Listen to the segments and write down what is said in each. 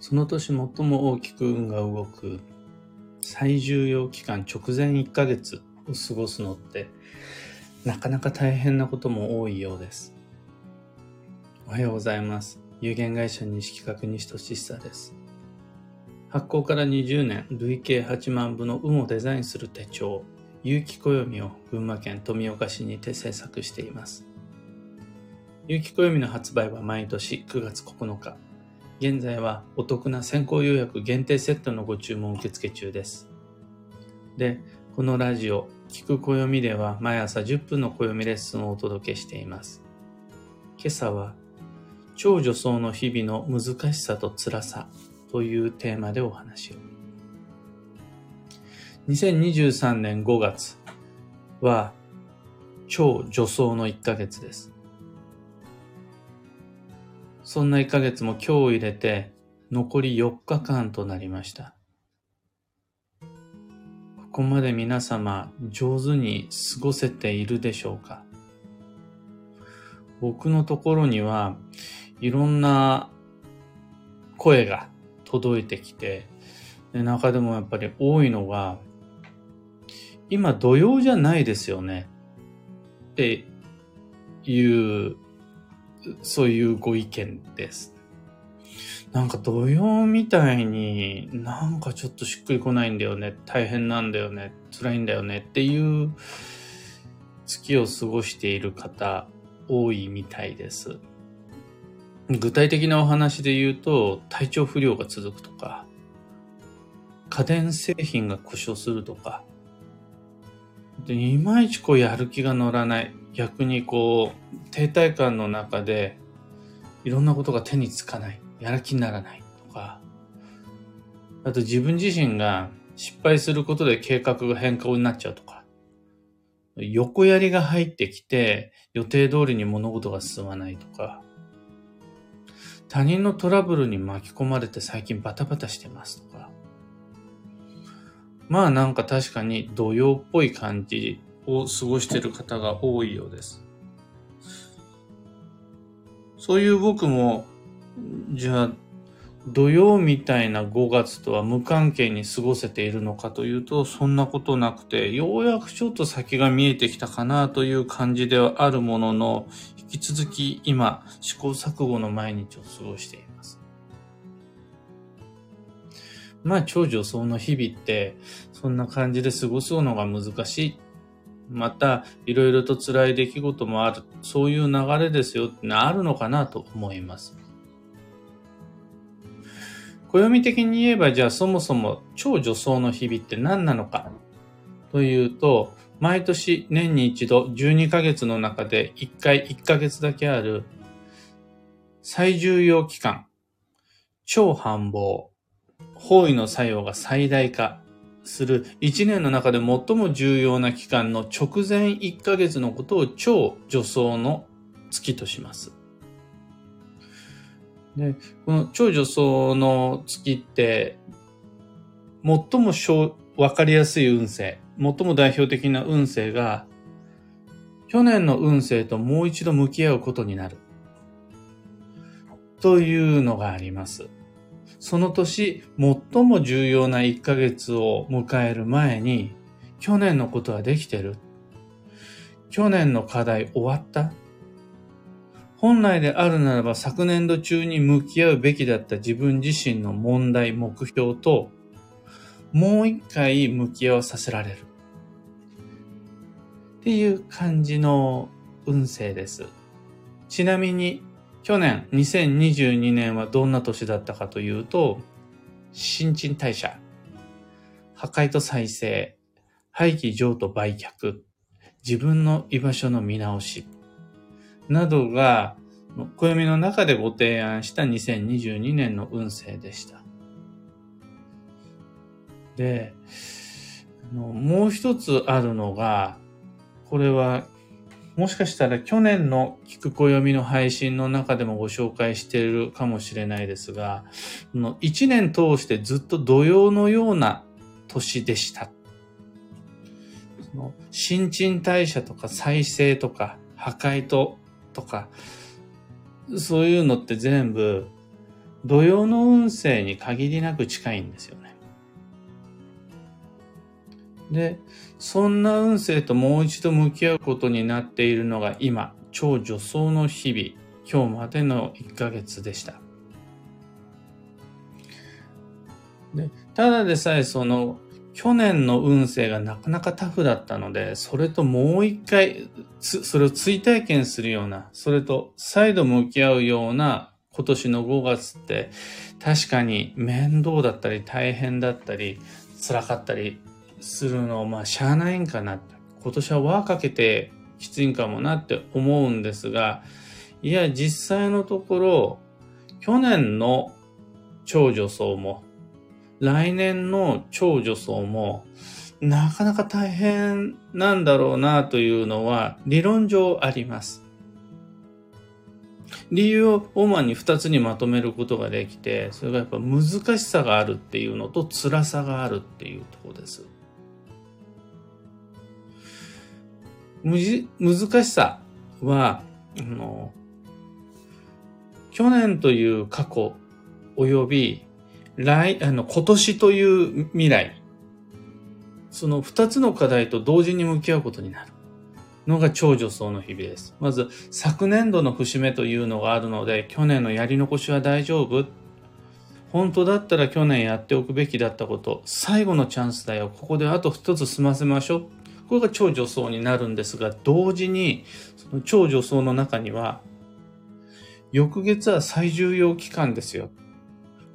その年最も大きく運が動く最重要期間直前1ヶ月を過ごすのってなかなか大変なことも多いようです。おはようございます。有限会社西企画西俊久です。発行から20年、累計8万部の運をデザインする手帳、有機暦を群馬県富岡市にて制作しています。有機暦の発売は毎年9月9日。現在はお得な先行予約限定セットのご注文受付中です。で、このラジオ、聞く暦では毎朝10分の暦レッスンをお届けしています。今朝は、超女装の日々の難しさと辛さというテーマでお話を。2023年5月は超女装の1ヶ月です。そんな1ヶ月も今日を入れて残り4日間となりました。ここまで皆様上手に過ごせているでしょうか？僕のところにはいろんな声が届いてきて、中でもやっぱり多いのが、今土曜じゃないですよね。っていう、そういうご意見です。なんか土曜みたいになんかちょっとしっくりこないんだよね。大変なんだよね。辛いんだよねっていう月を過ごしている方多いみたいです。具体的なお話で言うと、体調不良が続くとか、家電製品が故障するとか、で、いまいちこうやる気が乗らない。逆にこう、停滞感の中で、いろんなことが手につかない。やる気にならないとか、あと自分自身が失敗することで計画が変更になっちゃうとか、横やりが入ってきて予定通りに物事が進まないとか、他人のトラブルに巻き込まれて最近バタバタしてますとか。まあなんか確かに土曜っぽい感じを過ごしてる方が多いようです。そういう僕も、じゃあ、土曜みたいな5月とは無関係に過ごせているのかというと、そんなことなくて、ようやくちょっと先が見えてきたかなという感じではあるものの、引き続き今、試行錯誤の毎日を過ごしています。まあ、超女装の日々って、そんな感じで過ごすのが難しい。また、いろいろと辛い出来事もある。そういう流れですよってあるのかなと思います。暦的に言えば、じゃあそもそも超女装の日々って何なのかというと、毎年年に一度12ヶ月の中で1回1ヶ月だけある最重要期間、超繁忙、方位の作用が最大化する1年の中で最も重要な期間の直前1ヶ月のことを超助走の月とします。で、この超助走の月って、最もわかりやすい運勢、最も代表的な運勢が、去年の運勢ともう一度向き合うことになる。というのがあります。その年、最も重要な1ヶ月を迎える前に、去年のことはできてる？去年の課題終わった？本来であるならば昨年度中に向き合うべきだった自分自身の問題、目標ともう一回向き合わさせられる。っていう感じの運勢です。ちなみに、去年2022年はどんな年だったかというと、新陳代謝、破壊と再生、廃棄譲渡売却、自分の居場所の見直し、などが、暦の中でご提案した2022年の運勢でした。で、もう一つあるのが、これは、もしかしたら去年の聞く暦の配信の中でもご紹介しているかもしれないですが、一年通してずっと土曜のような年でした。その新陳代謝とか再生とか破壊ととか、そういうのって全部土曜の運勢に限りなく近いんですよね。で、そんな運勢ともう一度向き合うことになっているのが今、超助走の日々、今日までの1ヶ月でした。でただでさえその去年の運勢がなかなかタフだったので、それともう一回、それを追体験するような、それと再度向き合うような今年の5月って確かに面倒だったり大変だったり辛かったりするのまあしゃあないんかな。今年は輪かけてきついんかもなって思うんですが、いや実際のところ去年の超女装も来年の超女装もなかなか大変なんだろうなというのは理論上あります。理由を主に二つにまとめることができて、それがやっぱ難しさがあるっていうのと辛さがあるっていうとこです。むじ難しさは、あの、去年という過去及び来、あの、今年という未来、その二つの課題と同時に向き合うことになるのが超女装の日々です。まず、昨年度の節目というのがあるので、去年のやり残しは大丈夫本当だったら去年やっておくべきだったこと、最後のチャンスだよ。ここであと一つ済ませましょう。これが超女装になるんですが、同時に、その超女装の中には、翌月は最重要期間ですよ。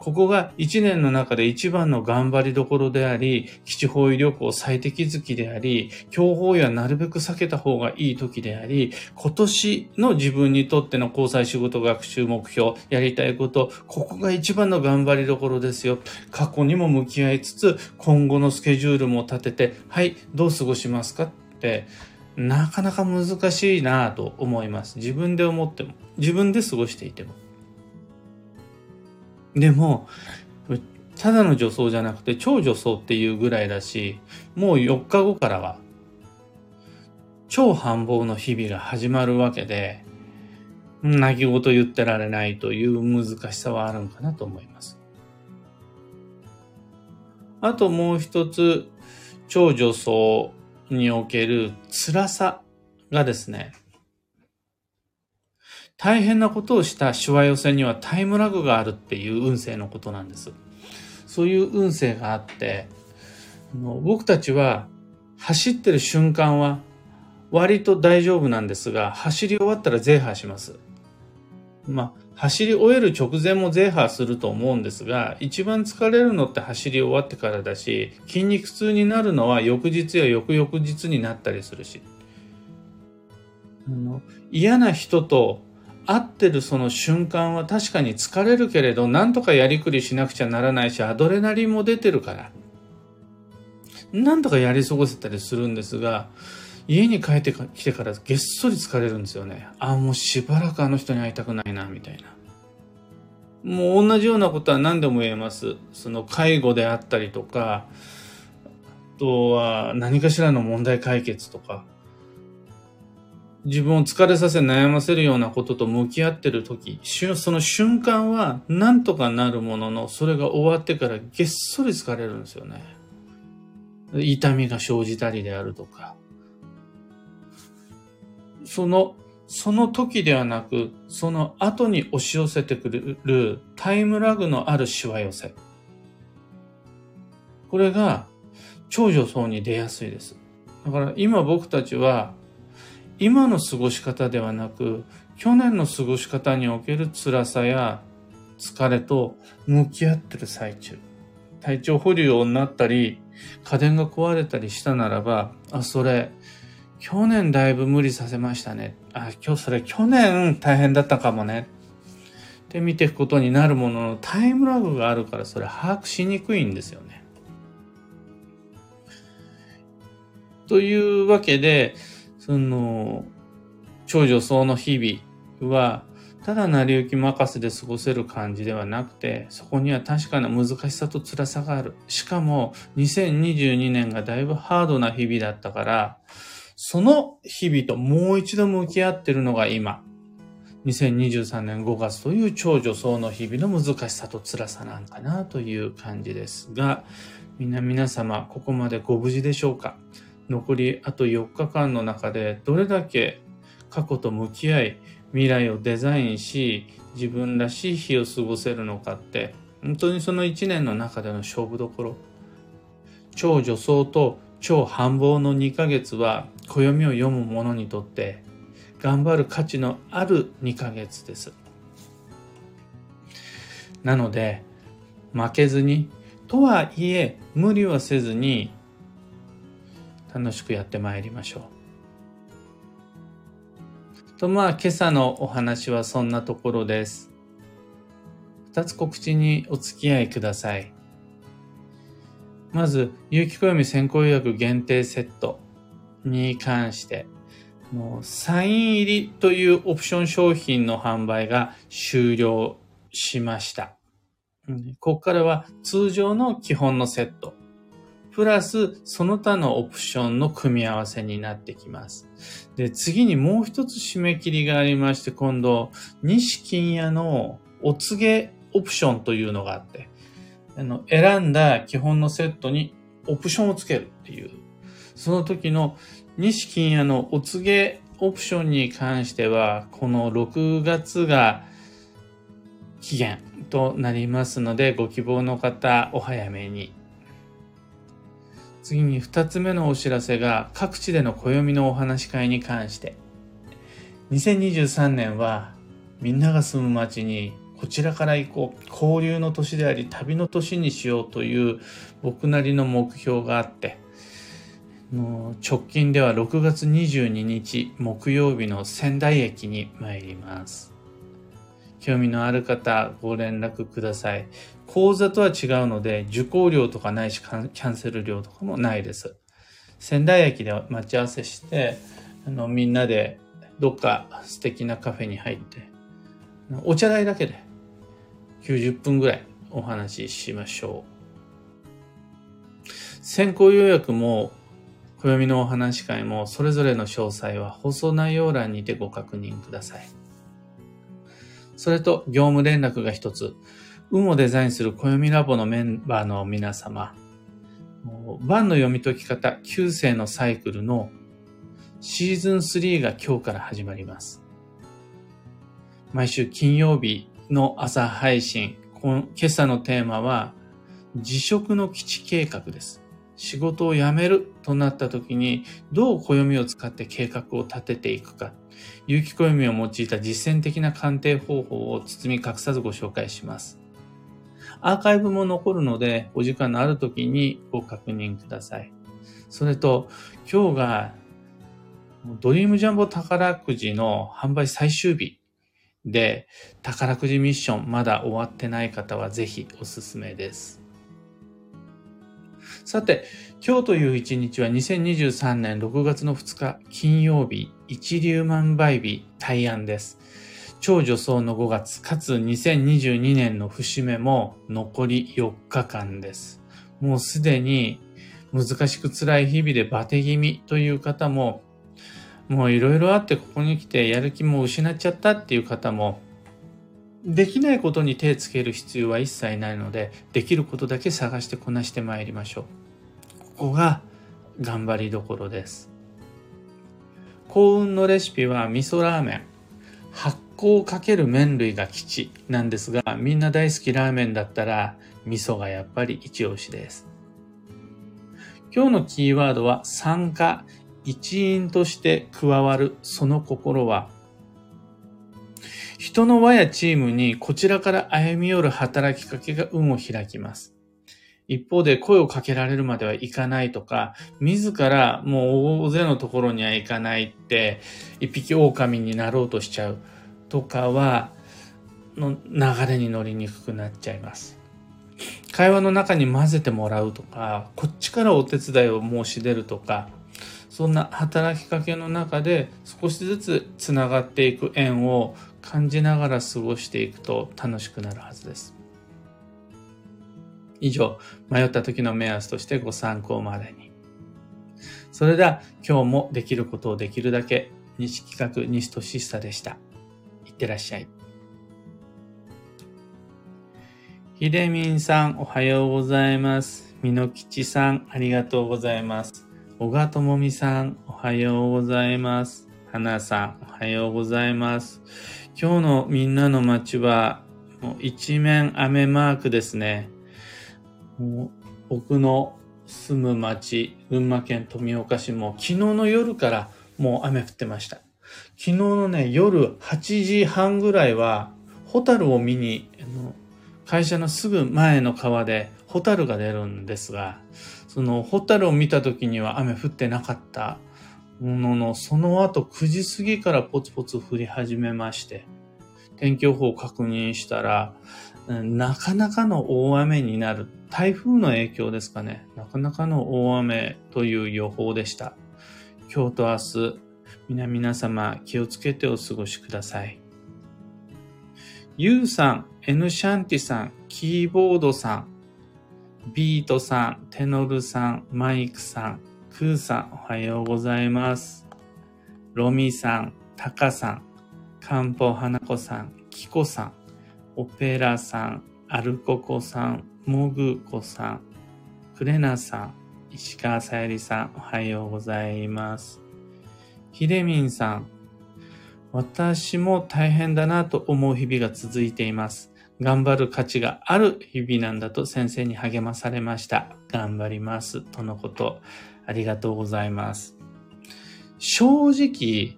ここが一年の中で一番の頑張りどころであり、基地方位旅行最適月であり、強法位はなるべく避けた方がいい時であり、今年の自分にとっての交際仕事学習目標、やりたいこと、ここが一番の頑張りどころですよ。過去にも向き合いつつ、今後のスケジュールも立てて、はい、どう過ごしますか？って、なかなか難しいなぁと思います。自分で思っても、自分で過ごしていても。でも、ただの女装じゃなくて超女装っていうぐらいだし、もう4日後からは、超繁忙の日々が始まるわけで、泣き言言ってられないという難しさはあるんかなと思います。あともう一つ、超女装における辛さがですね、大変なことをしたしわ寄せにはタイムラグがあるっていう運勢のことなんです。そういう運勢があって、僕たちは走ってる瞬間は割と大丈夫なんですが、走り終わったらゼーハーします。まあ、走り終える直前もゼーハーすると思うんですが、一番疲れるのって走り終わってからだし、筋肉痛になるのは翌日や翌々日になったりするし。あの嫌な人と会ってるその瞬間は確かに疲れるけれど、なんとかやりくりしなくちゃならないし、アドレナリンも出てるから、なんとかやり過ごせたりするんですが、家に帰ってきてからげっそり疲れるんですよね。あ、もうしばらくあの人に会いたくないな、みたいな。もう同じようなことは何でも言えます。その介護であったりとか、あとは何かしらの問題解決とか、自分を疲れさせ悩ませるようなことと向き合ってる時、その瞬間は何とかなるものの、それが終わってからげっそり疲れるんですよね。痛みが生じたりであるとか。その、その時ではなく、その後に押し寄せてくるタイムラグのあるしわ寄せ。これが長女層に出やすいです。だから今僕たちは今の過ごし方ではなく、去年の過ごし方における辛さや疲れと向き合ってる最中。体調不良になったり、家電が壊れたりしたならば、あ、それ、去年だいぶ無理させましたね。あ、今日それ去年大変だったかもね。って見ていくことになるもののタイムラグがあるからそれ把握しにくいんですよね。というわけで、その、長女層の日々は、ただ成り行き任せで過ごせる感じではなくて、そこには確かな難しさと辛さがある。しかも、2022年がだいぶハードな日々だったから、その日々ともう一度向き合ってるのが今。2023年5月という超女装の日々の難しさと辛さなんかなという感じですが、みんな皆様、ここまでご無事でしょうか？残りあと4日間の中でどれだけ過去と向き合い、未来をデザインし、自分らしい日を過ごせるのかって、本当にその1年の中での勝負どころ。超女装と超繁忙の2ヶ月は暦を読む者にとって頑張る価値のある2ヶ月です。なので、負けずに、とはいえ、無理はせずに、楽しくやってまいりましょう。と、まあ、今朝のお話はそんなところです。二つ告知にお付き合いください。まず、有機暦先行予約限定セットに関して、もうサイン入りというオプション商品の販売が終了しました。ここからは通常の基本のセット、プラスその他のオプションの組み合わせになってきます。で、次にもう一つ締め切りがありまして、今度、西金屋のお告げオプションというのがあって、あの選んだ基本のセットにオプションをつけるっていう、その時の西金屋のお告げオプションに関しては、この6月が期限となりますので、ご希望の方、お早めに。次に二つ目のお知らせが、各地での暦のお話し会に関して。2023年は、みんなが住む街にこちらから行こう。交流の年であり、旅の年にしようという僕なりの目標があって、直近では6月22日木曜日の仙台駅に参ります。興味のある方ご連絡ください。講座とは違うので受講料とかないしキャンセル料とかもないです。仙台駅で待ち合わせして、あのみんなでどっか素敵なカフェに入って、お茶代だけで90分ぐらいお話ししましょう。先行予約も暦のお話会もそれぞれの詳細は放送内容欄にてご確認ください。それと業務連絡が一つ、運をデザインする暦ラボのメンバーの皆様、番の読み解き方9世のサイクルのシーズン3が今日から始まります。毎週金曜日の朝配信、今朝のテーマは、辞職の基地計画です。仕事を辞めるとなった時に、どう暦を使って計画を立てていくか、有機暦を用いた実践的な鑑定方法を包み隠さずご紹介します。アーカイブも残るので、お時間のある時にご確認ください。それと、今日が、ドリームジャンボ宝くじの販売最終日で、宝くじミッションまだ終わってない方はぜひおすすめです。さて、今日という一日は2023年6月の2日金曜日、一粒万倍日、大安です。超女装の5月、かつ2022年の節目も残り4日間です。もうすでに難しく辛い日々でバテ気味という方も、もういろいろあってここに来てやる気も失っちゃったっていう方も、できないことに手つける必要は一切ないので、できることだけ探してこなしてまいりましょう。ここが頑張りどころです。幸運のレシピは味噌ラーメン。発酵かける麺類が基地なんですが、みんな大好きラーメンだったら味噌がやっぱり一押しです。今日のキーワードは参加、一員として加わるその心は人の輪やチームにこちらから歩み寄る働きかけが運を開きます。一方で声をかけられるまではいかないとか、自らもう大勢のところには行かないって、一匹狼になろうとしちゃうとかは、の流れに乗りにくくなっちゃいます。会話の中に混ぜてもらうとか、こっちからお手伝いを申し出るとか、そんな働きかけの中で少しずつつながっていく縁を感じながら過ごしていくと楽しくなるはずです。以上、迷った時の目安としてご参考までに。それでは今日もできることをできるだけ西企画西俊久でした。いってらっしゃい。ひでみんさん、おはようございます。みのきちさん、ありがとうございます。小賀ともみさん、おはようございます。はなさん、おはようございます。今日のみんなの街は、もう一面雨マークですね。もう僕の住む町、群馬県富岡市も昨日の夜からもう雨降ってました。昨日のね、夜8時半ぐらいは、ホタルを見に、会社のすぐ前の川でホタルが出るんですが、そのホタルを見た時には雨降ってなかったものの、その後9時過ぎからポツポツ降り始めまして、天気予報を確認したら、なかなかの大雨になる。台風の影響ですかね。なかなかの大雨という予報でした。今日と明日、皆皆様気をつけてお過ごしください。ゆうさん、エヌシャンティさん、キーボードさん、ビートさん、テノルさん、マイクさん、クーさん、おはようございます。ロミさん、タカさん、カンポ花子さん、キコさん、オペラさん、アルココさん、モグコさん、クレナさん、石川さゆりさん、おはようございます。ヒデミンさん、私も大変だなと思う日々が続いています。頑張る価値がある日々なんだと先生に励まされました。頑張ります。とのこと。ありがとうございます。正直、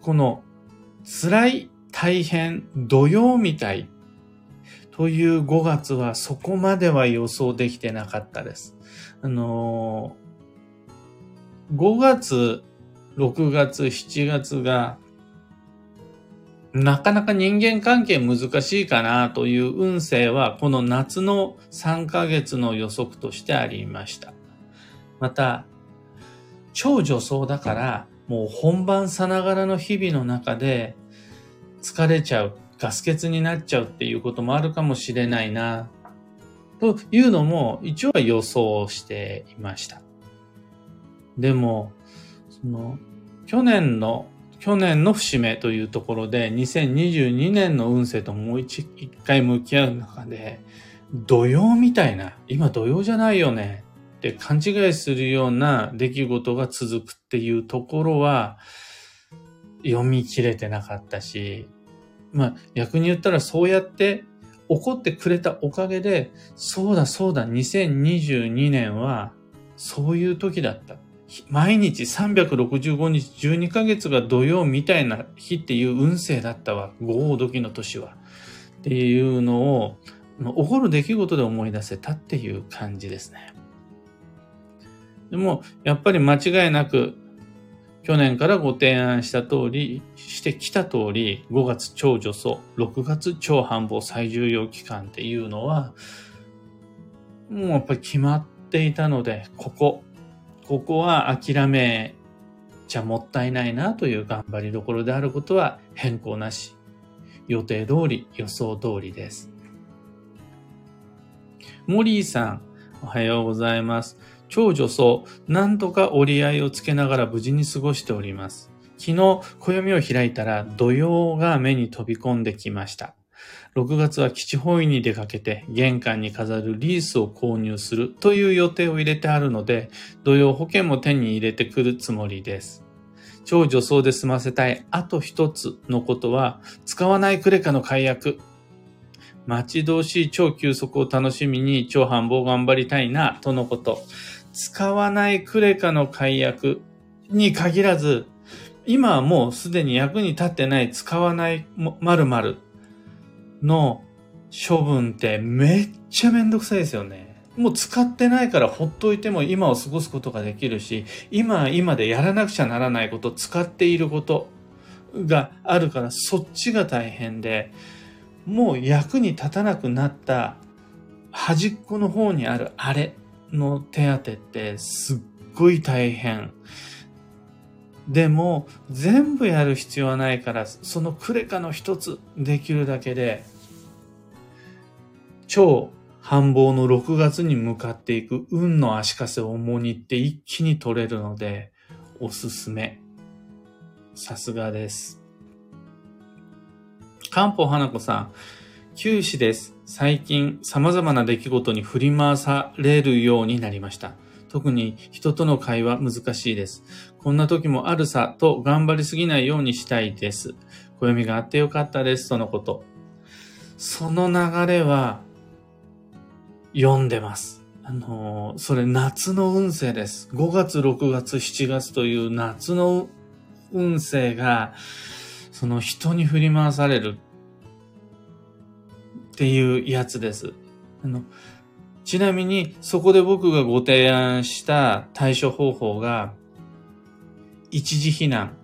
この辛い、大変、土曜みたいという5月はそこまでは予想できてなかったです。あのー、5月、6月、7月がなかなか人間関係難しいかなという運勢はこの夏の3ヶ月の予測としてありました。また、超女装だからもう本番さながらの日々の中で疲れちゃう、ガス欠になっちゃうっていうこともあるかもしれないな、というのも一応は予想していました。でも、その、去年の去年の節目というところで、2022年の運勢ともう一回向き合う中で、土曜みたいな、今土曜じゃないよねって勘違いするような出来事が続くっていうところは、読み切れてなかったし、まあ逆に言ったらそうやって怒ってくれたおかげで、そうだそうだ、2022年はそういう時だった。毎日365日12ヶ月が土曜みたいな日っていう運勢だったわ。豪王時の年は。っていうのを、起こる出来事で思い出せたっていう感じですね。でも、やっぱり間違いなく、去年からご提案した通り、してきた通り、5月超助走、6月超繁忙最重要期間っていうのは、もうやっぱり決まっていたので、ここ、ここは諦めちゃもったいないなという頑張りどころであることは変更なし。予定通り、予想通りです。モリーさん、おはようございます。超女装、なんとか折り合いをつけながら無事に過ごしております。昨日、暦を開いたら土曜が目に飛び込んできました。6月は基地方位に出かけて玄関に飾るリースを購入するという予定を入れてあるので、土曜保険も手に入れてくるつもりです。超女装で済ませたいあと一つのことは、使わないクレカの解約。待ち遠しい超休息を楽しみに超繁忙頑張りたいな、とのこと。使わないクレカの解約に限らず、今はもうすでに役に立ってない使わない〇〇の処分ってめっちゃめんどくさいですよね。もう使ってないからほっといても今を過ごすことができるし、今今でやらなくちゃならないこと、使っていることがあるからそっちが大変で、もう役に立たなくなった端っこの方にあるあれの手当ってすっごい大変。でも全部やる必要はないからそのクレカの一つできるだけで超繁忙の6月に向かっていく運の足かせを重荷って一気に取れるので、おすすめ。さすがです。漢方花子さん、九死です。最近様々な出来事に振り回されるようになりました。特に人との会話難しいです。こんな時もあるさと頑張りすぎないようにしたいです。暦があってよかったです。とのこと。その流れは読んでます。あの、それ夏の運勢です。5月、6月、7月という夏の運勢が、その人に振り回されるっていうやつです。あの、ちなみに、そこで僕がご提案した対処方法が、一時避難、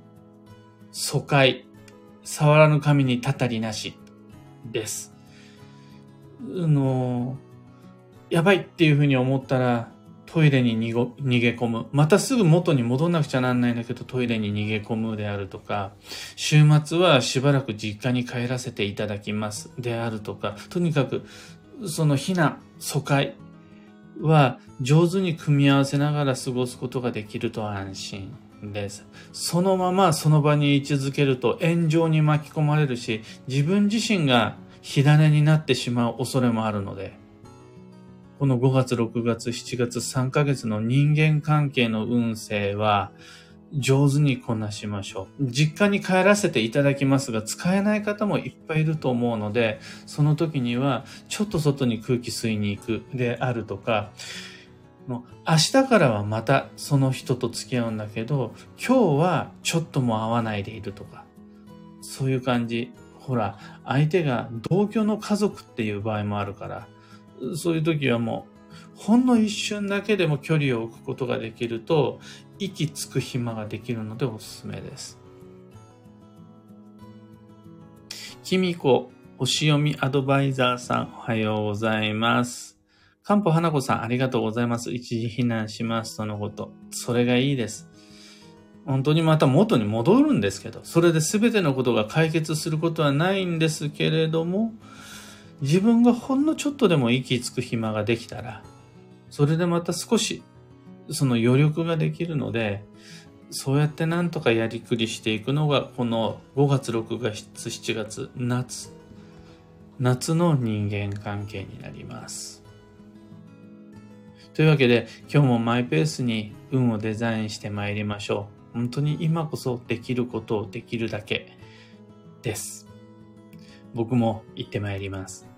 疎開、触らぬ神にたたりなし、です。あの、やばいっていうふうに思ったら、トイレに逃げ込む。またすぐ元に戻んなくちゃなんないんだけど、トイレに逃げ込むであるとか、週末はしばらく実家に帰らせていただきますであるとか、とにかく、その避難、疎開は上手に組み合わせながら過ごすことができると安心です。そのままその場に位置づけると炎上に巻き込まれるし、自分自身が火種になってしまう恐れもあるので、この5月、6月、7月3ヶ月の人間関係の運勢は上手にこなしましょう。実家に帰らせていただきますが、使えない方もいっぱいいると思うので、その時にはちょっと外に空気吸いに行くであるとか、明日からはまたその人と付き合うんだけど、今日はちょっとも会わないでいるとか、そういう感じ。ほら、相手が同居の家族っていう場合もあるから、そういう時はもう、ほんの一瞬だけでも距離を置くことができると、息つく暇ができるのでおすすめです。きみこ、星読みアドバイザーさん、おはようございます。かんぽ花子さん、ありがとうございます。一時避難します。とのこと。それがいいです。本当にまた元に戻るんですけど、それで全てのことが解決することはないんですけれども、自分がほんのちょっとでも息つく暇ができたら、それでまた少し、その余力ができるので、そうやってなんとかやりくりしていくのが、この5月、6月、7月、夏、夏の人間関係になります。というわけで、今日もマイペースに運をデザインして参りましょう。本当に今こそできることをできるだけです。僕も行って参ります。